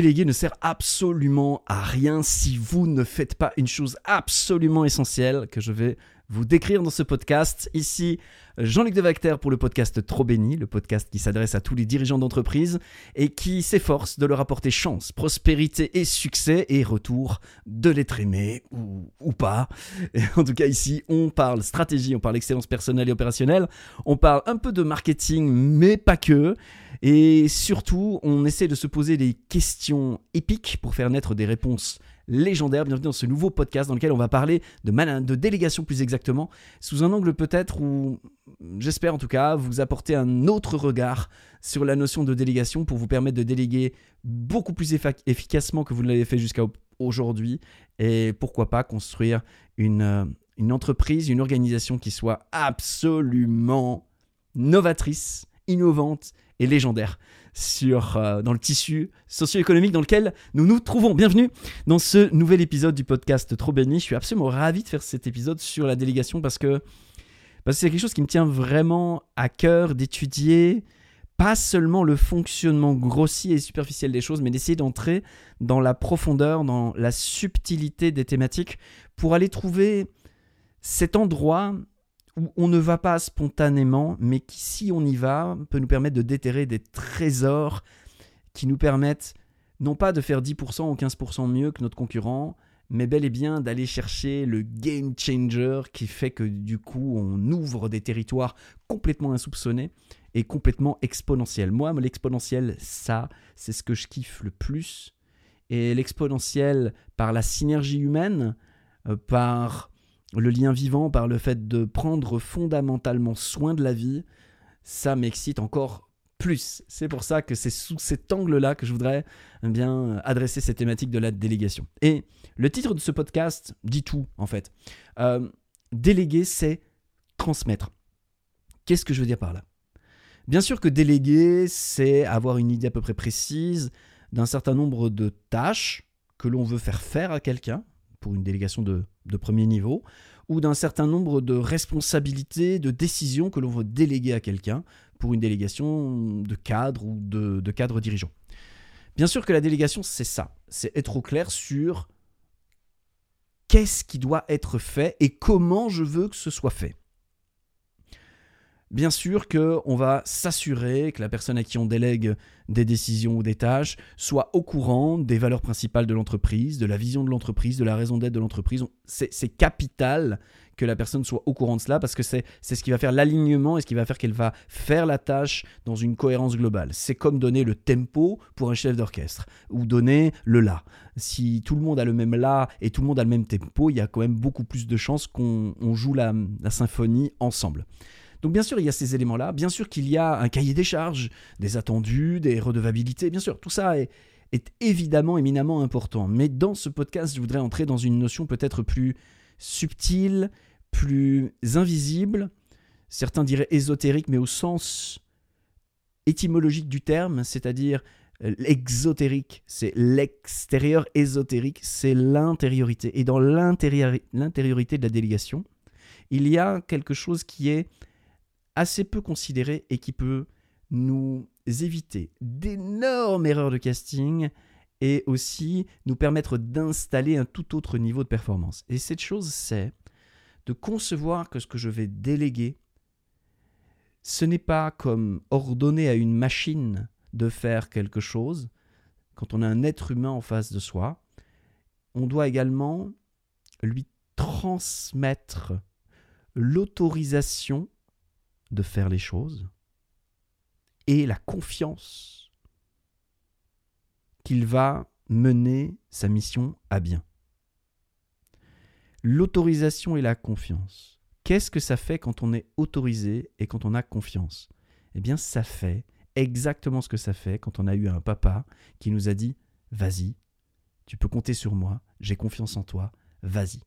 Déléguer ne sert absolument à rien si vous ne faites pas une chose absolument essentielle que je vais vous décrire dans ce podcast. Ici, Jean-Luc Devacter pour le podcast Trop Béni, le podcast qui s'adresse à tous les dirigeants d'entreprise et qui s'efforce de leur apporter chance, prospérité et succès et retour de l'être aimé ou, ou pas. en tout cas, ici, on parle stratégie, on parle excellence personnelle et opérationnelle, on parle un peu de marketing, mais pas que. Et surtout, on essaie de se poser des questions épiques pour faire naître des réponses légendaires. Bienvenue dans ce nouveau podcast dans lequel on va parler de, de délégation plus exactement, sous un angle peut-être où, j'espère en tout cas, vous apporter un autre regard sur la notion de délégation pour vous permettre de déléguer beaucoup plus efficacement que vous ne l'avez fait jusqu'à aujourd'hui et pourquoi pas construire une entreprise, une organisation qui soit absolument novatrice, innovante et légendaire sur, euh, dans le tissu socio-économique dans lequel nous nous trouvons. Bienvenue dans ce nouvel épisode du podcast Trop Béni. Je suis absolument ravi de faire cet épisode sur la délégation parce que parce que c'est quelque chose qui me tient vraiment à cœur d'étudier pas seulement le fonctionnement grossier et superficiel des choses, mais d'essayer d'entrer dans la profondeur, dans la subtilité des thématiques pour aller trouver cet endroit où on ne va pas spontanément, mais qui, si on y va, peut nous permettre de déterrer des trésors qui nous permettent non pas de faire 10% ou 15% mieux que notre concurrent, mais bel et bien d'aller chercher le game changer qui fait que du coup on ouvre des territoires complètement insoupçonnés et complètement exponentiels. Moi, l'exponentiel, ça, c'est ce que je kiffe le plus. Et l'exponentiel par la synergie humaine, euh, par le lien vivant, par le fait de prendre fondamentalement soin de la vie, ça m'excite encore plus. C'est pour ça que c'est sous cet angle-là que je voudrais eh bien adresser cette thématique de la délégation. Et le titre de ce podcast dit tout, en fait. Euh, déléguer, c'est transmettre. Qu'est-ce que je veux dire par là? Bien sûr que déléguer, c'est avoir une idée à peu près précise d'un certain nombre de tâches que l'on veut faire faire à quelqu'un, pour une délégation de, premier niveau, ou d'un certain nombre de responsabilités, de décisions que l'on veut déléguer à quelqu'un pour une délégation de cadre ou de, de cadre dirigeant. Bien sûr que la délégation, c'est ça, c'est être au clair sur qu'est-ce qui doit être fait et comment je veux que ce soit fait. Bien sûr qu'on va s'assurer que la personne à qui on délègue des décisions ou des tâches soit au courant des valeurs principales de l'entreprise, de la vision de l'entreprise, de la raison d'être de l'entreprise. C'est capital que la personne soit au courant de cela parce que c'est ce qui va faire l'alignement et ce qui va faire qu'elle va faire la tâche dans une cohérence globale. C'est comme donner le tempo pour un chef d'orchestre ou donner le la. Si tout le monde a le même la et tout le monde a le même tempo, il y a quand même beaucoup plus de chances qu'on joue la symphonie ensemble. Donc bien sûr, il y a ces éléments-là. Bien sûr qu'il y a un cahier des charges, des attendus, des redevabilités. Bien sûr, tout ça est, évidemment éminemment important. Mais dans ce podcast, je voudrais entrer dans une notion peut-être plus subtile, plus invisible, certains diraient ésotérique, mais au sens étymologique du terme, c'est-à-dire euh, l'exotérique, c'est l'extérieur ésotérique, c'est l'intériorité. Et dans l'intériorité de la délégation, il y a quelque chose qui est assez peu considéré et qui peut nous éviter d'énormes erreurs de casting et aussi nous permettre d'installer un tout autre niveau de performance. Et cette chose, c'est de concevoir que ce que je vais déléguer, ce n'est pas comme ordonner à une machine de faire quelque chose. Quand on a un être humain en face de soi, on doit également lui transmettre l'autorisation de faire les choses et la confiance qu'il va mener sa mission à bien. L'autorisation et la confiance. Qu'est-ce que ça fait quand on est autorisé et quand on a confiance? Eh bien, ça fait exactement ce que ça fait quand on a eu un papa qui nous a dit Vas-y, tu peux compter sur moi, j'ai confiance en toi, vas-y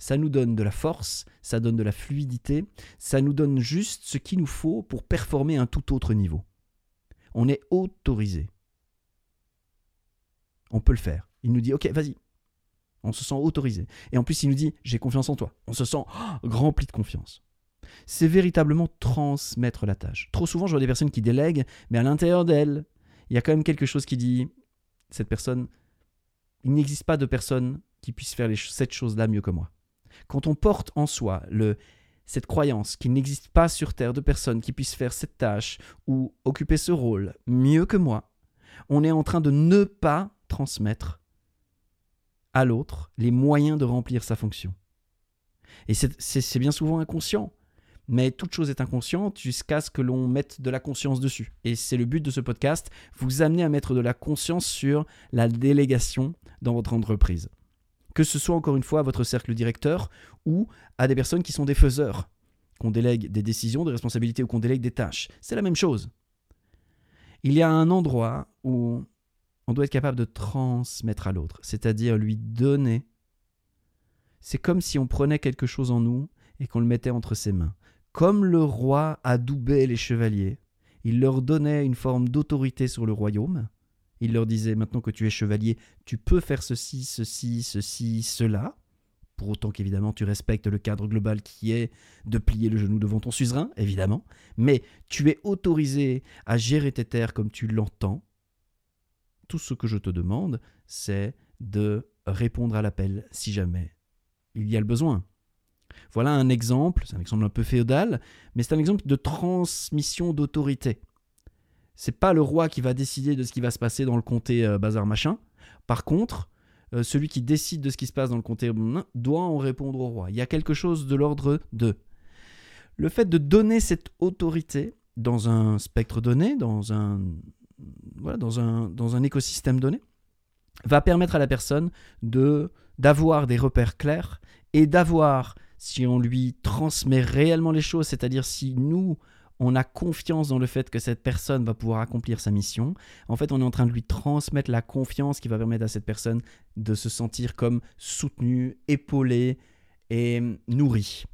ça nous donne de la force, ça donne de la fluidité, ça nous donne juste ce qu'il nous faut pour performer à un tout autre niveau. On est autorisé. On peut le faire. Il nous dit, ok, vas-y. On se sent autorisé. Et en plus, il nous dit, j'ai confiance en toi. On se sent oh, rempli de confiance. C'est véritablement transmettre la tâche. Trop souvent, je vois des personnes qui délèguent, mais à l'intérieur d'elles, il y a quand même quelque chose qui dit, cette personne, il n'existe pas de personne qui puisse faire cette chose-là mieux que moi. Quand on porte en soi le, cette croyance qu'il n'existe pas sur Terre de personne qui puisse faire cette tâche ou occuper ce rôle mieux que moi, on est en train de ne pas transmettre à l'autre les moyens de remplir sa fonction. Et c'est bien souvent inconscient. Mais toute chose est inconsciente jusqu'à ce que l'on mette de la conscience dessus. Et c'est le but de ce podcast, vous amener à mettre de la conscience sur la délégation dans votre entreprise. Que ce soit encore une fois à votre cercle directeur ou à des personnes qui sont des faiseurs, qu'on délègue des décisions, des responsabilités ou qu'on délègue des tâches. C'est la même chose. Il y a un endroit où on doit être capable de transmettre à l'autre, c'est-à-dire lui donner. C'est comme si on prenait quelque chose en nous et qu'on le mettait entre ses mains. Comme le roi adoubait les chevaliers, il leur donnait une forme d'autorité sur le royaume. Il leur disait maintenant que tu es chevalier, tu peux faire ceci, ceci, ceci, cela. Pour autant qu'évidemment tu respectes le cadre global qui est de plier le genou devant ton suzerain, évidemment. Mais tu es autorisé à gérer tes terres comme tu l'entends. Tout ce que je te demande, c'est de répondre à l'appel si jamais il y a le besoin. Voilà un exemple, c'est un exemple un peu féodal, mais c'est un exemple de transmission d'autorité. C'est pas le roi qui va décider de ce qui va se passer dans le comté euh, bazar machin. Par contre, euh, celui qui décide de ce qui se passe dans le comté doit en répondre au roi. Il y a quelque chose de l'ordre de. Le fait de donner cette autorité dans un spectre donné, dans un, voilà, dans un, dans un écosystème donné, va permettre à la personne de d'avoir des repères clairs et d'avoir si on lui transmet réellement les choses, c'est-à-dire si nous, on a confiance dans le fait que cette personne va pouvoir accomplir sa mission, en fait, on est en train de lui transmettre la confiance qui va permettre à cette personne de se sentir comme soutenue, épaulée et nourrie.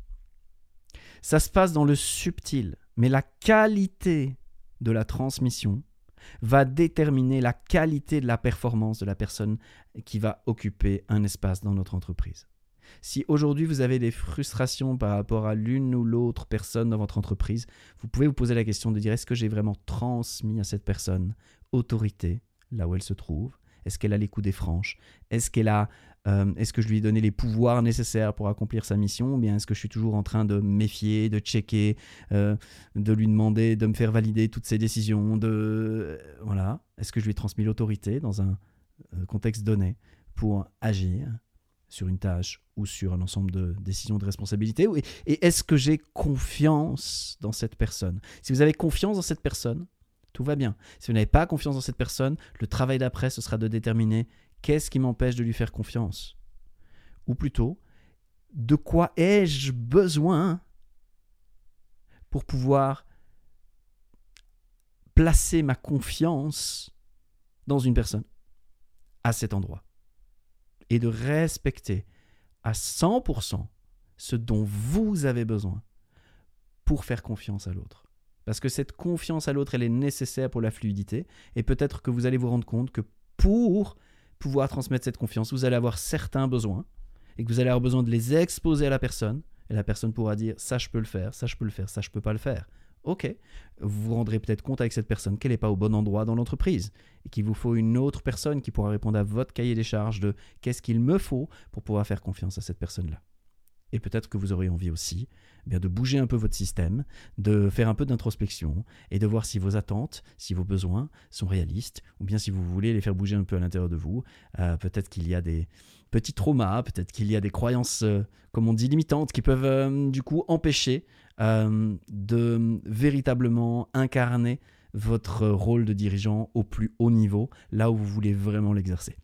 Ça se passe dans le subtil, mais la qualité de la transmission va déterminer la qualité de la performance de la personne qui va occuper un espace dans notre entreprise. Si aujourd'hui vous avez des frustrations par rapport à l'une ou l'autre personne dans votre entreprise, vous pouvez vous poser la question de dire est-ce que j'ai vraiment transmis à cette personne autorité là où elle se trouve? Est-ce qu'elle a les coups des franches? Est-ce euh, que je lui ai donné les pouvoirs nécessaires pour accomplir sa mission Ou bien est-ce que je suis toujours en train de méfier, de checker, euh, de lui demander de me faire valider toutes ses décisions de, euh, Voilà. Est-ce que je lui ai transmis l'autorité dans un contexte donné pour agir? Sur une tâche ou sur un ensemble de décisions de responsabilité Et est-ce que j'ai confiance dans cette personne? Si vous avez confiance dans cette personne, tout va bien. Si vous n'avez pas confiance dans cette personne, le travail d'après, ce sera de déterminer qu'est-ce qui m'empêche de lui faire confiance. Ou plutôt, de quoi ai-je besoin pour pouvoir placer ma confiance dans une personne à cet endroit? Et de respecter à 100% ce dont vous avez besoin pour faire confiance à l'autre. Parce que cette confiance à l'autre, elle est nécessaire pour la fluidité. Et peut-être que vous allez vous rendre compte que pour pouvoir transmettre cette confiance, vous allez avoir certains besoins et que vous allez avoir besoin de les exposer à la personne. Et la personne pourra dire ça je peux le faire, ça je peux le faire, ça je peux pas le faire ok, vous vous rendrez peut-être compte avec cette personne qu'elle n'est pas au bon endroit dans l'entreprise et qu'il vous faut une autre personne qui pourra répondre à votre cahier des charges de qu'est-ce qu'il me faut pour pouvoir faire confiance à cette personne-là. Et peut-être que vous aurez envie aussi eh bien, de bouger un peu votre système, de faire un peu d'introspection et de voir si vos attentes, si vos besoins sont réalistes, ou bien si vous voulez les faire bouger un peu à l'intérieur de vous. Euh, peut-être qu'il y a des petits traumas, peut-être qu'il y a des croyances, euh, comme on dit, limitantes, qui peuvent euh, du coup empêcher de véritablement incarner votre rôle de dirigeant au plus haut niveau, là où vous voulez vraiment l'exercer.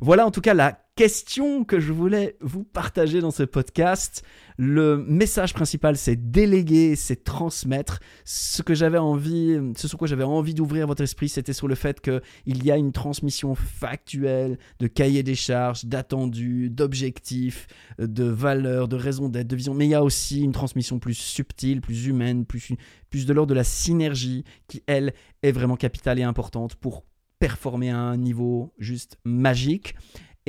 Voilà en tout cas la question que je voulais vous partager dans ce podcast. Le message principal, c'est déléguer, c'est transmettre. Ce que j'avais envie, ce sur quoi j'avais envie d'ouvrir votre esprit, c'était sur le fait qu'il y a une transmission factuelle de cahier des charges, d'attendus, d'objectifs, de valeurs, de raisons d'être, de vision. Mais il y a aussi une transmission plus subtile, plus humaine, plus, plus de l'ordre de la synergie qui, elle, est vraiment capitale et importante pour performer à un niveau juste magique.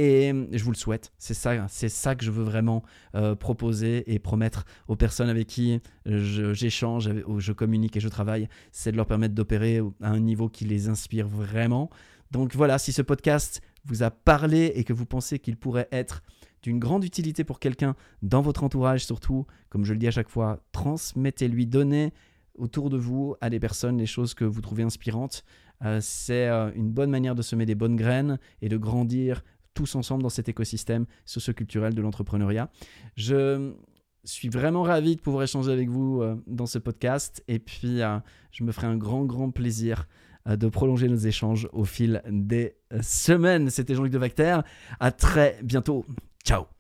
Et je vous le souhaite. C'est ça, c'est ça que je veux vraiment euh, proposer et promettre aux personnes avec qui j'échange, où je communique et je travaille. C'est de leur permettre d'opérer à un niveau qui les inspire vraiment, Donc voilà, si ce podcast vous a parlé et que vous pensez qu'il pourrait être d'une grande utilité pour quelqu'un dans votre entourage, surtout, comme je le dis à chaque fois, transmettez-lui, donnez autour de vous à des personnes les choses que vous trouvez inspirantes. Euh, c'est euh, une bonne manière de semer des bonnes graines et de grandir tous ensemble dans cet écosystème socio-culturel de l'entrepreneuriat. Je suis vraiment ravi de pouvoir échanger avec vous euh, dans ce podcast et puis je me ferai un grand, grand plaisir de prolonger nos échanges au fil des semaines. C'était Jean-Luc de Vacter. À très bientôt. Ciao